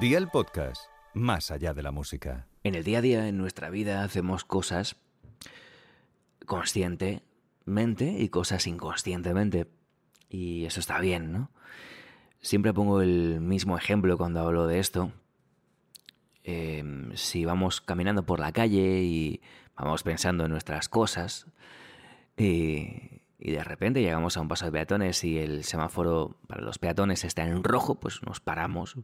Día el podcast, más allá de la música. En el día a día, en nuestra vida, hacemos cosas conscientemente y cosas inconscientemente. Y eso está bien, ¿no? Siempre pongo el mismo ejemplo cuando hablo de esto. Em, si vamos caminando por la calle y vamos pensando en nuestras cosas y, y de repente llegamos a un paso de peatones y el semáforo para los peatones está en rojo, pues nos paramos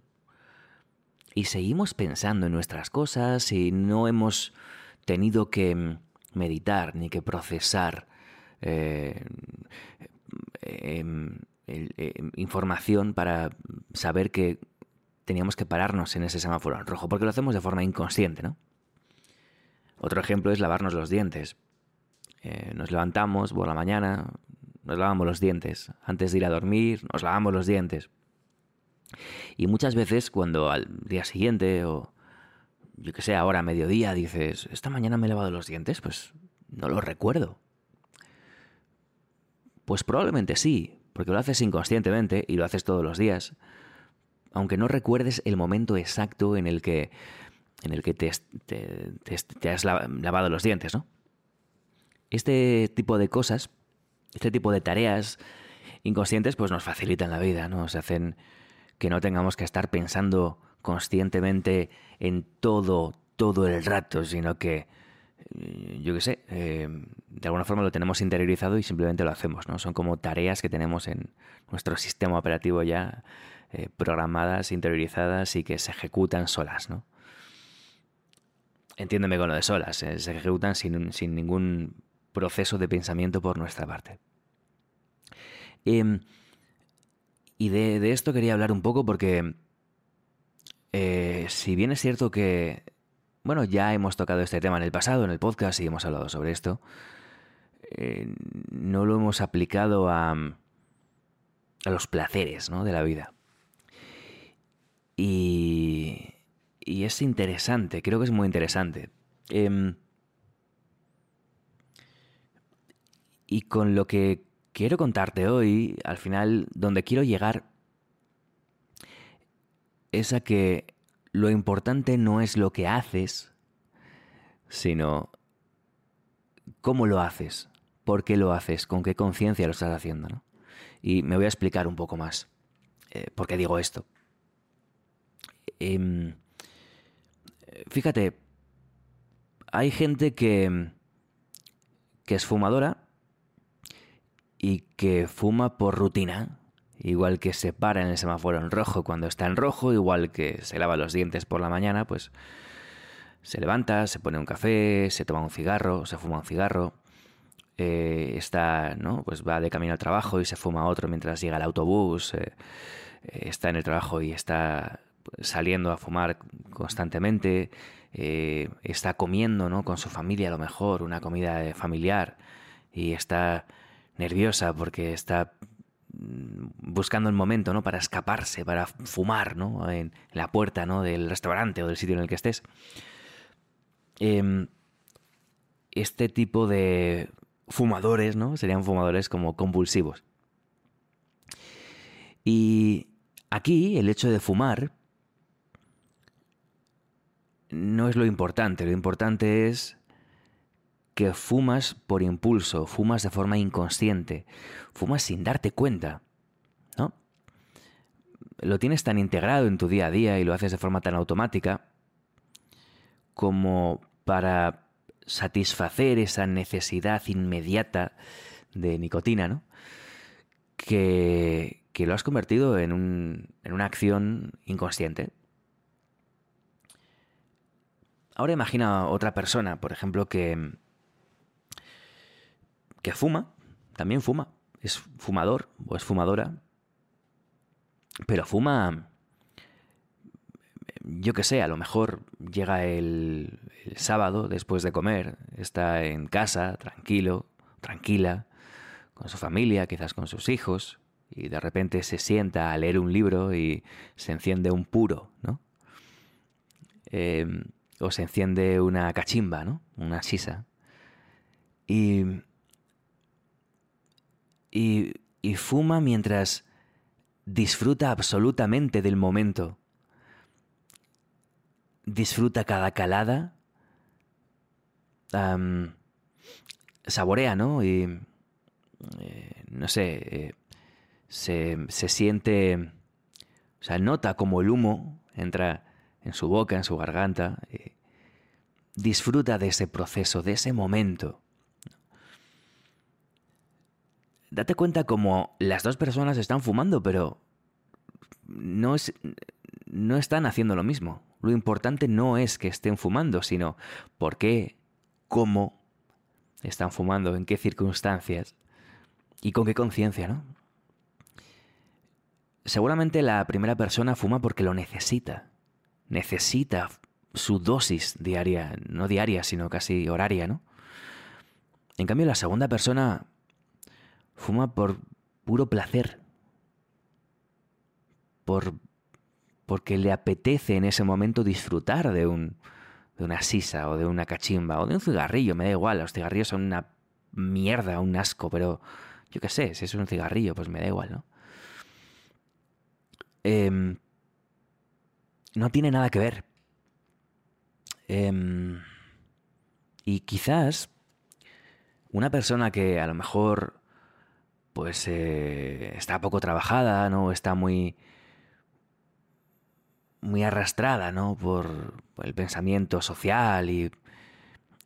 y seguimos pensando en nuestras cosas y no hemos tenido que meditar ni que procesar eh, em, em, información para saber que teníamos que pararnos en ese semáforo en rojo, porque lo hacemos de forma inconsciente, ¿no? Otro ejemplo es lavarnos los dientes. Eh, nos levantamos por la mañana, nos lavamos los dientes. Antes de ir a dormir, nos lavamos los dientes. Y muchas veces cuando al día siguiente o yo que sé, ahora mediodía dices, esta mañana me he lavado los dientes, pues no lo recuerdo. Pues probablemente sí, porque lo haces inconscientemente y lo haces todos los días, aunque no recuerdes el momento exacto en el que, en el que te, te has lavado los dientes, ¿no? Este tipo de cosas, este tipo de tareas inconscientes, pues nos facilitan la vida, ¿no? Se hacen que no tengamos que estar pensando conscientemente en todo, todo el rato, sino que, eh, yo qué sé, eh, de alguna forma lo tenemos interiorizado y simplemente lo hacemos, ¿no? Son como tareas que tenemos en nuestro sistema operativo ya eh, programadas, interiorizadas y que se ejecutan solas, ¿no? Entiéndeme con lo de solas, se ejecutan sin, sin, ningún proceso de pensamiento por nuestra parte. Y de, esto quería hablar un poco porque eh, si bien es cierto que, bueno, ya hemos tocado este tema en el pasado, en el podcast, y hemos hablado sobre esto, eh, no lo hemos aplicado a, a los placeres ¿no? de la vida. Y, y, es interesante, creo que es muy interesante. Em, y con lo que quiero contarte hoy, al final, donde quiero llegar, es a que lo importante no es lo que haces, sino cómo lo haces, por qué lo haces, con qué conciencia lo estás haciendo. ¿no? Y me voy a explicar un poco más eh, por qué digo esto. Em, fíjate, hay gente que, que es fumadora y que fuma por rutina, igual que se para en el semáforo en rojo cuando está en rojo, igual que se lava los dientes por la mañana, pues se levanta, se pone un café, se toma un cigarro, se fuma un cigarro, eh, está, ¿no? Pues va de camino al trabajo y se fuma otro mientras llega el autobús, eh, eh, está en el trabajo y está saliendo a fumar constantemente, está comiendo, ¿no? Con su familia a lo mejor, una comida familiar y está nerviosa porque está mm, buscando el momento, ¿no? Para escaparse, para fumar, ¿no? En la puerta, ¿no? Del restaurante o del sitio en el que estés. Em, este tipo de fumadores, ¿no? Serían fumadores como compulsivos. Y aquí el hecho de fumar no es lo importante, lo importante es que fumas por impulso, fumas de forma inconsciente, fumas sin darte cuenta, ¿no? Lo tienes tan integrado en tu día a día y lo haces de forma tan automática como para satisfacer esa necesidad inmediata de nicotina, ¿no? Que, que lo has convertido en, un, en una acción inconsciente. Ahora imagina otra persona, por ejemplo, que, que fuma, también fuma, es fumador o es fumadora, pero fuma, yo que sé, a lo mejor llega el, sábado después de comer, está en casa, tranquilo, tranquila, con su familia, quizás con sus hijos, y de repente se sienta a leer un libro y se enciende un puro, ¿no? Em, o se enciende una cachimba, ¿no? Una sisa. Y y, fuma mientras disfruta absolutamente del momento. disfruta cada calada, saborea, ¿no? Y, eh, no sé, eh, se, se, siente, o sea, nota como el humo entra en su boca, en su garganta, disfruta de ese proceso, de ese momento. Date cuenta como las dos personas están fumando, pero no, es, no están haciendo lo mismo. Lo importante no es que estén fumando, sino por qué, cómo están fumando, en qué circunstancias y con qué conciencia, ¿no? Seguramente la primera persona fuma porque lo necesita. Necesita su dosis diaria, no diaria, sino casi horaria, ¿no? En cambio, la segunda persona fuma por puro placer, por, porque le apetece en ese momento disfrutar de, un, de una sisa o de una cachimba o de un cigarrillo, me da igual, los cigarrillos son una mierda, un asco, pero yo qué sé, si es un cigarrillo, pues me da igual, ¿no? Em, no tiene nada que ver. Em, y quizás una persona que a lo mejor pues eh, está poco trabajada, ¿no? Está muy muy arrastrada, ¿no? Por, el pensamiento social y,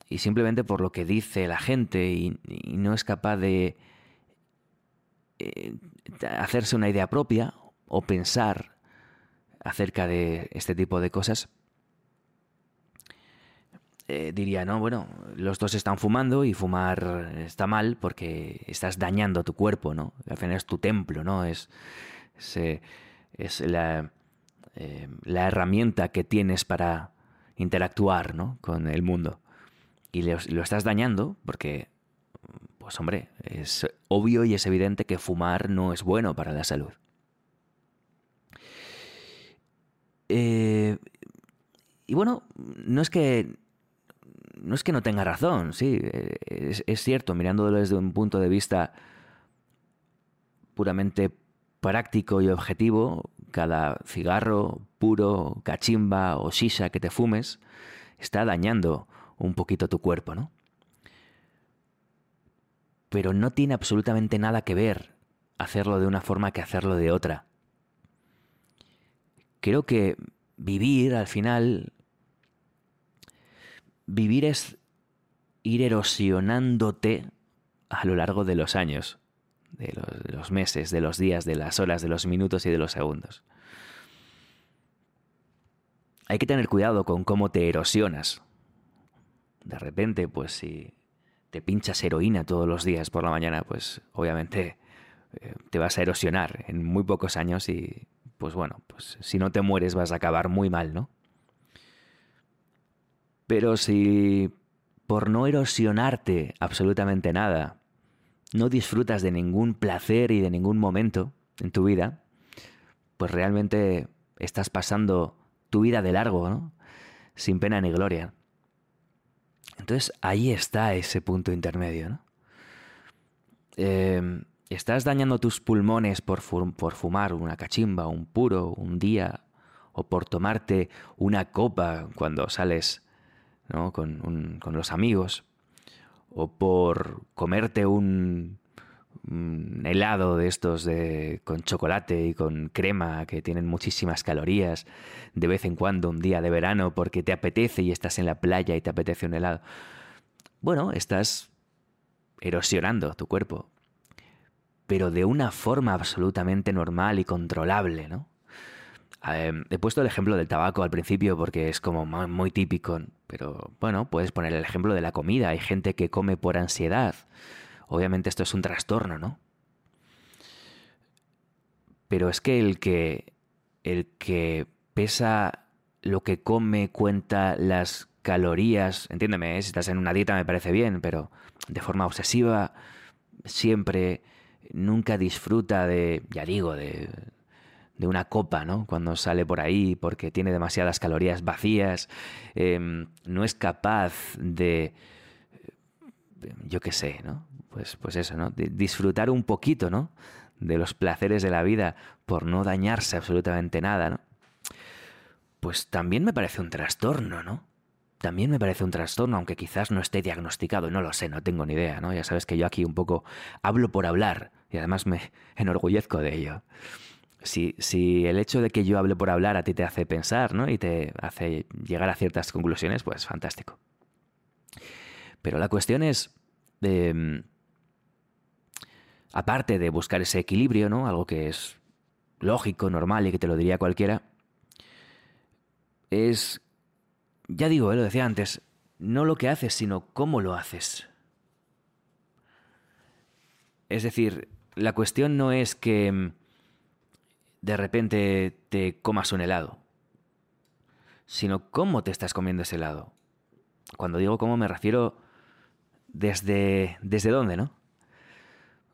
y, simplemente por lo que dice la gente y, no es capaz de eh, hacerse una idea propia o pensar acerca de este tipo de cosas, eh, diría, no, bueno, los dos están fumando y fumar está mal porque estás dañando tu cuerpo, ¿no? Al final es tu templo, ¿no? Es, es, eh, la, eh, la, herramienta que tienes para interactuar, ¿no? Con el mundo. Y lo estás dañando porque, pues hombre, es obvio y es evidente que fumar no es bueno para la salud. y bueno, no es que no es que no tenga razón, sí, es, cierto, mirándolo desde un punto de vista puramente práctico y objetivo, cada cigarro puro, cachimba o shisha que te fumes está dañando un poquito tu cuerpo, ¿no? Pero no tiene absolutamente nada que ver hacerlo de una forma que hacerlo de otra. Creo que vivir al final Vivir es ir erosionándote a lo largo de los años, de los, meses, de los días, de las horas, de los minutos y de los segundos. Hay que tener cuidado con cómo te erosionas. De repente, pues si te pinchas heroína todos los días por la mañana, pues obviamente eh, te vas a erosionar en muy pocos años y pues bueno, pues si no te mueres vas a acabar muy mal, ¿no? Pero si por no erosionarte absolutamente nada, no disfrutas de ningún placer y de ningún momento en tu vida, pues realmente estás pasando tu vida de largo, ¿no? Sin pena ni gloria. Entonces ahí está ese punto intermedio, ¿no? Em, estás dañando tus pulmones por fumar una cachimba, un puro, un día, o por tomarte una copa cuando sales con, los amigos, o por comerte un, helado de estos de, con chocolate y con crema que tienen muchísimas calorías de vez en cuando, un día de verano, porque te apetece y estás en la playa y te apetece un helado. Bueno, estás erosionando tu cuerpo, pero de una forma absolutamente normal y controlable, ¿no? Em, he puesto el ejemplo del tabaco al principio porque es como muy típico, pero bueno, puedes poner el ejemplo de la comida. Hay gente que come por ansiedad. Obviamente esto es un trastorno, ¿no? Pero es que el que el que pesa lo que come, cuenta las calorías, entiéndeme, ¿eh? si estás en una dieta me parece bien, pero de forma obsesiva siempre nunca disfruta de, ya digo, de de una copa, ¿no? Cuando sale por ahí porque tiene demasiadas calorías vacías, em, no es capaz de, yo qué sé, ¿no? Pues, pues eso, ¿no? De disfrutar un poquito, ¿no? De los placeres de la vida por no dañarse absolutamente nada, ¿no? pues también me parece un trastorno, ¿no? También me parece un trastorno, aunque quizás no esté diagnosticado, no lo sé, no tengo ni idea, ¿no? Ya sabes que yo aquí un poco hablo por hablar y además me enorgullezco de ello. Si, si el hecho de que yo hable por hablar a ti te hace pensar, ¿no? Y te hace llegar a ciertas conclusiones, pues fantástico. Pero la cuestión es, em, aparte de buscar ese equilibrio, ¿no? Algo que es lógico, normal y que te lo diría cualquiera, es, ya digo, eh, lo decía antes, no lo que haces, sino cómo lo haces. Es decir, la cuestión no es que mm, de repente te comas un helado, sino cómo te estás comiendo ese helado. Cuando digo cómo me refiero desde desde dónde, ¿no?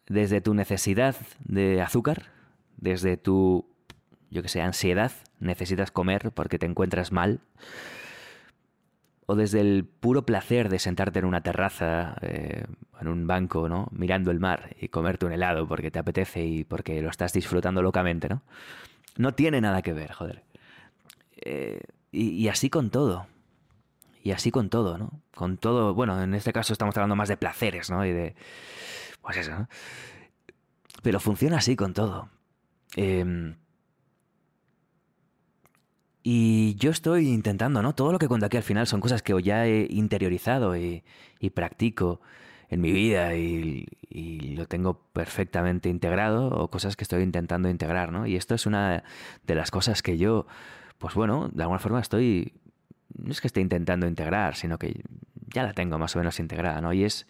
Desde tu necesidad de azúcar, desde tu yo que sé, ansiedad, necesitas comer porque te encuentras mal, o desde el puro placer de sentarte en una terraza, eh, en un banco, ¿no? Mirando el mar y comerte un helado porque te apetece y porque lo estás disfrutando locamente, ¿no? No tiene nada que ver, joder. Eh, y, y, así con todo. Y así con todo, ¿no? Con todo, bueno, en este caso estamos hablando más de placeres, ¿no? Y de... Pues eso, ¿no? Pero funciona así con todo. Eh, y yo estoy intentando, ¿no? Todo lo que cuento aquí al final son cosas que ya he interiorizado y, practico en mi vida y, lo tengo perfectamente integrado o cosas que estoy intentando integrar, ¿no? Y esto es una de las cosas que yo, pues bueno, de alguna forma estoy, no es que esté intentando integrar, sino que ya la tengo más o menos integrada, ¿no? Y es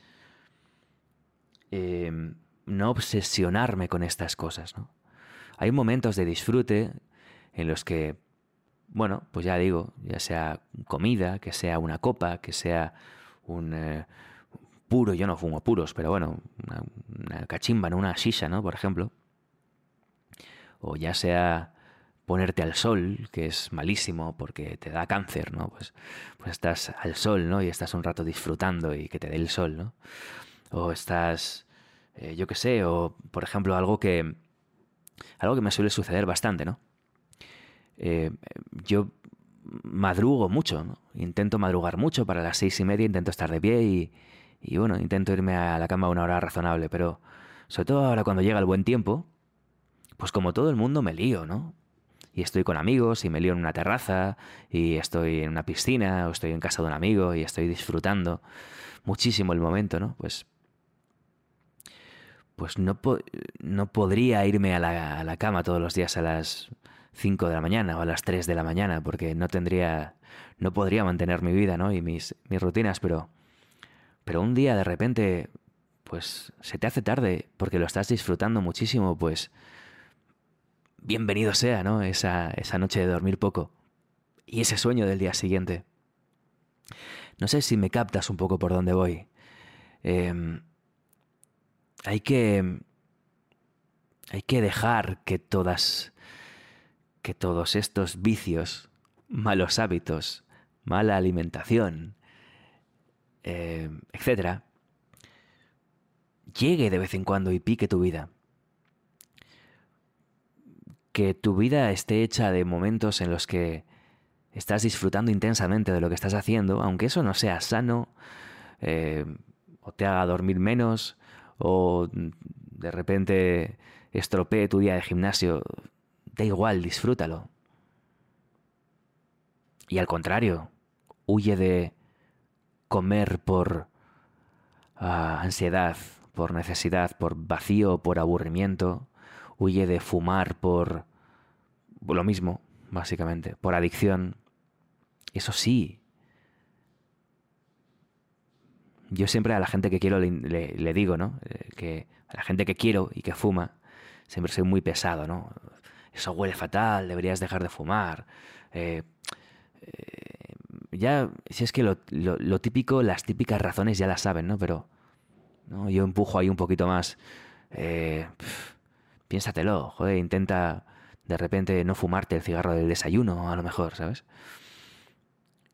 em, no obsesionarme con estas cosas, ¿no? Hay momentos de disfrute en los que bueno, pues ya digo, ya sea comida, que sea una copa, que sea un eh, puro, yo no fumo puros, pero bueno, una, cachimba, ¿no? una shisha, ¿no? Por ejemplo. O ya sea ponerte al sol, que es malísimo porque te da cáncer, ¿no? Pues, pues estás al sol, ¿no? Y estás un rato disfrutando y que te dé el sol, ¿no? O estás, eh, yo qué sé, o por ejemplo algo que, algo que me suele suceder bastante, ¿no? Eh, yo madrugo mucho, ¿no? intento madrugar mucho, para las seis y media intento estar de pie y, y, bueno, intento irme a la cama a una hora razonable, pero sobre todo ahora cuando llega el buen tiempo, pues como todo el mundo me lío, ¿no? Y estoy con amigos y me lío en una terraza y estoy en una piscina o estoy en casa de un amigo y estoy disfrutando muchísimo el momento, ¿no? Pues pues no, no podría irme a la, a la cama todos los días a las 5 de la mañana o a las 3 de la mañana, porque no tendría, no podría mantener mi vida, ¿no? Y mis, mis rutinas, pero, pero un día de repente, pues se te hace tarde porque lo estás disfrutando muchísimo, pues bienvenido sea, ¿no? Esa, esa noche de dormir poco y ese sueño del día siguiente. No sé si me captas un poco por dónde voy. Eh, hay que. Hay que dejar que todas que todos estos vicios, malos hábitos, mala alimentación, eh, etcétera, llegue de vez en cuando y pique tu vida. Que tu vida esté hecha de momentos en los que estás disfrutando intensamente de lo que estás haciendo, aunque eso no sea sano, eh, o te haga dormir menos, o de repente estropee tu día de gimnasio, da igual, disfrútalo. Y al contrario, huye de comer por ah, ansiedad, por necesidad, por vacío, por aburrimiento. Huye de fumar por lo mismo, básicamente, por adicción. Eso sí. Yo siempre a la gente que quiero le, digo, ¿no? Eh, que a la gente que quiero y que fuma, siempre soy muy pesado, ¿no? Eso huele fatal, deberías dejar de fumar. Eh, eh, ya, si es que lo, típico, las típicas razones ya las saben, ¿no? Pero yo empujo ahí un poquito más. Eh, piénsatelo, joder, intenta de repente no fumarte el cigarro del desayuno, a lo mejor, ¿sabes?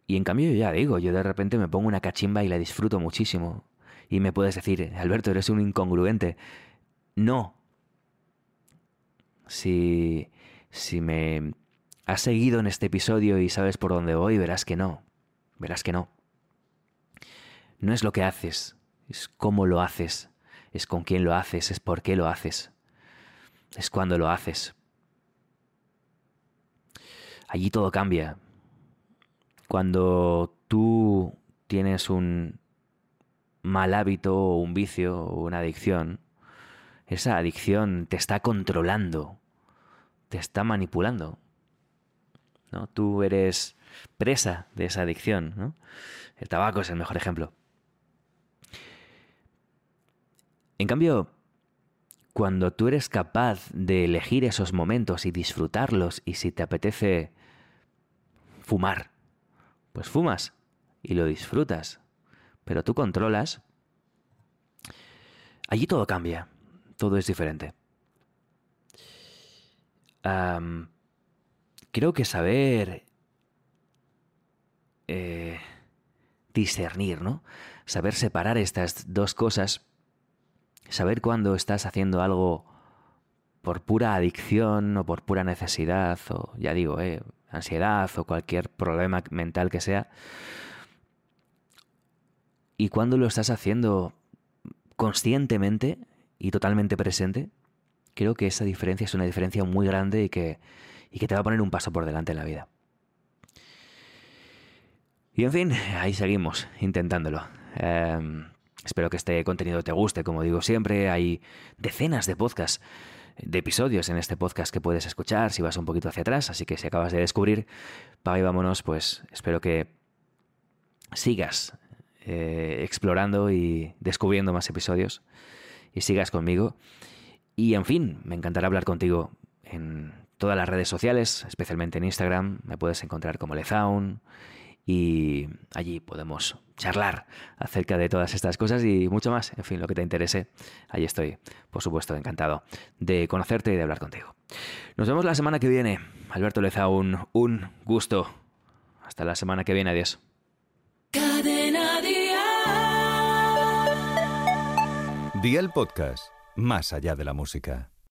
Y en cambio, yo ya digo, yo de repente me pongo una cachimba y la disfruto muchísimo. Y me puedes decir, Alberto, eres un incongruente. No, si, si me has seguido en este episodio y sabes por dónde voy, verás que no. Verás que no. No es lo que haces, es cómo lo haces, es con quién lo haces, es por qué lo haces, es cuándo lo haces. Allí todo cambia. Cuando tú tienes un mal hábito o un vicio o una adicción, esa adicción te está controlando, te está manipulando. ¿no? Tú eres presa de esa adicción. El tabaco es el mejor ejemplo. En cambio, cuando tú eres capaz de elegir esos momentos y disfrutarlos y si te apetece fumar, pues fumas y lo disfrutas, pero tú controlas, allí todo cambia, todo es diferente. creo que saber eh, discernir, ¿no? Saber separar estas dos cosas, saber cuándo estás haciendo algo por pura adicción o por pura necesidad o, ya digo, eh, ansiedad o cualquier problema mental que sea, y cuando lo estás haciendo conscientemente y totalmente presente, creo que esa diferencia es una diferencia muy grande y que, y que te va a poner un paso por delante en la vida. Y en fin, ahí seguimos, intentándolo. Em, espero que este contenido te guste, como digo siempre, hay decenas de podcasts, de episodios en este podcast que puedes escuchar si vas un poquito hacia atrás, así que si acabas de descubrir, para y vámonos, pues espero que sigas eh, explorando y descubriendo más episodios y sigas conmigo. Y en fin, me encantará hablar contigo en todas las redes sociales, especialmente en Instagram. Me puedes encontrar como Lezaun y allí podemos charlar acerca de todas estas cosas y mucho más. En fin, lo que te interese, ahí estoy, por supuesto, encantado de conocerte y de hablar contigo. Nos vemos la semana que viene. Alberto Lezaun, un gusto. Hasta la semana que viene, adiós. Día el podcast, más allá de la música.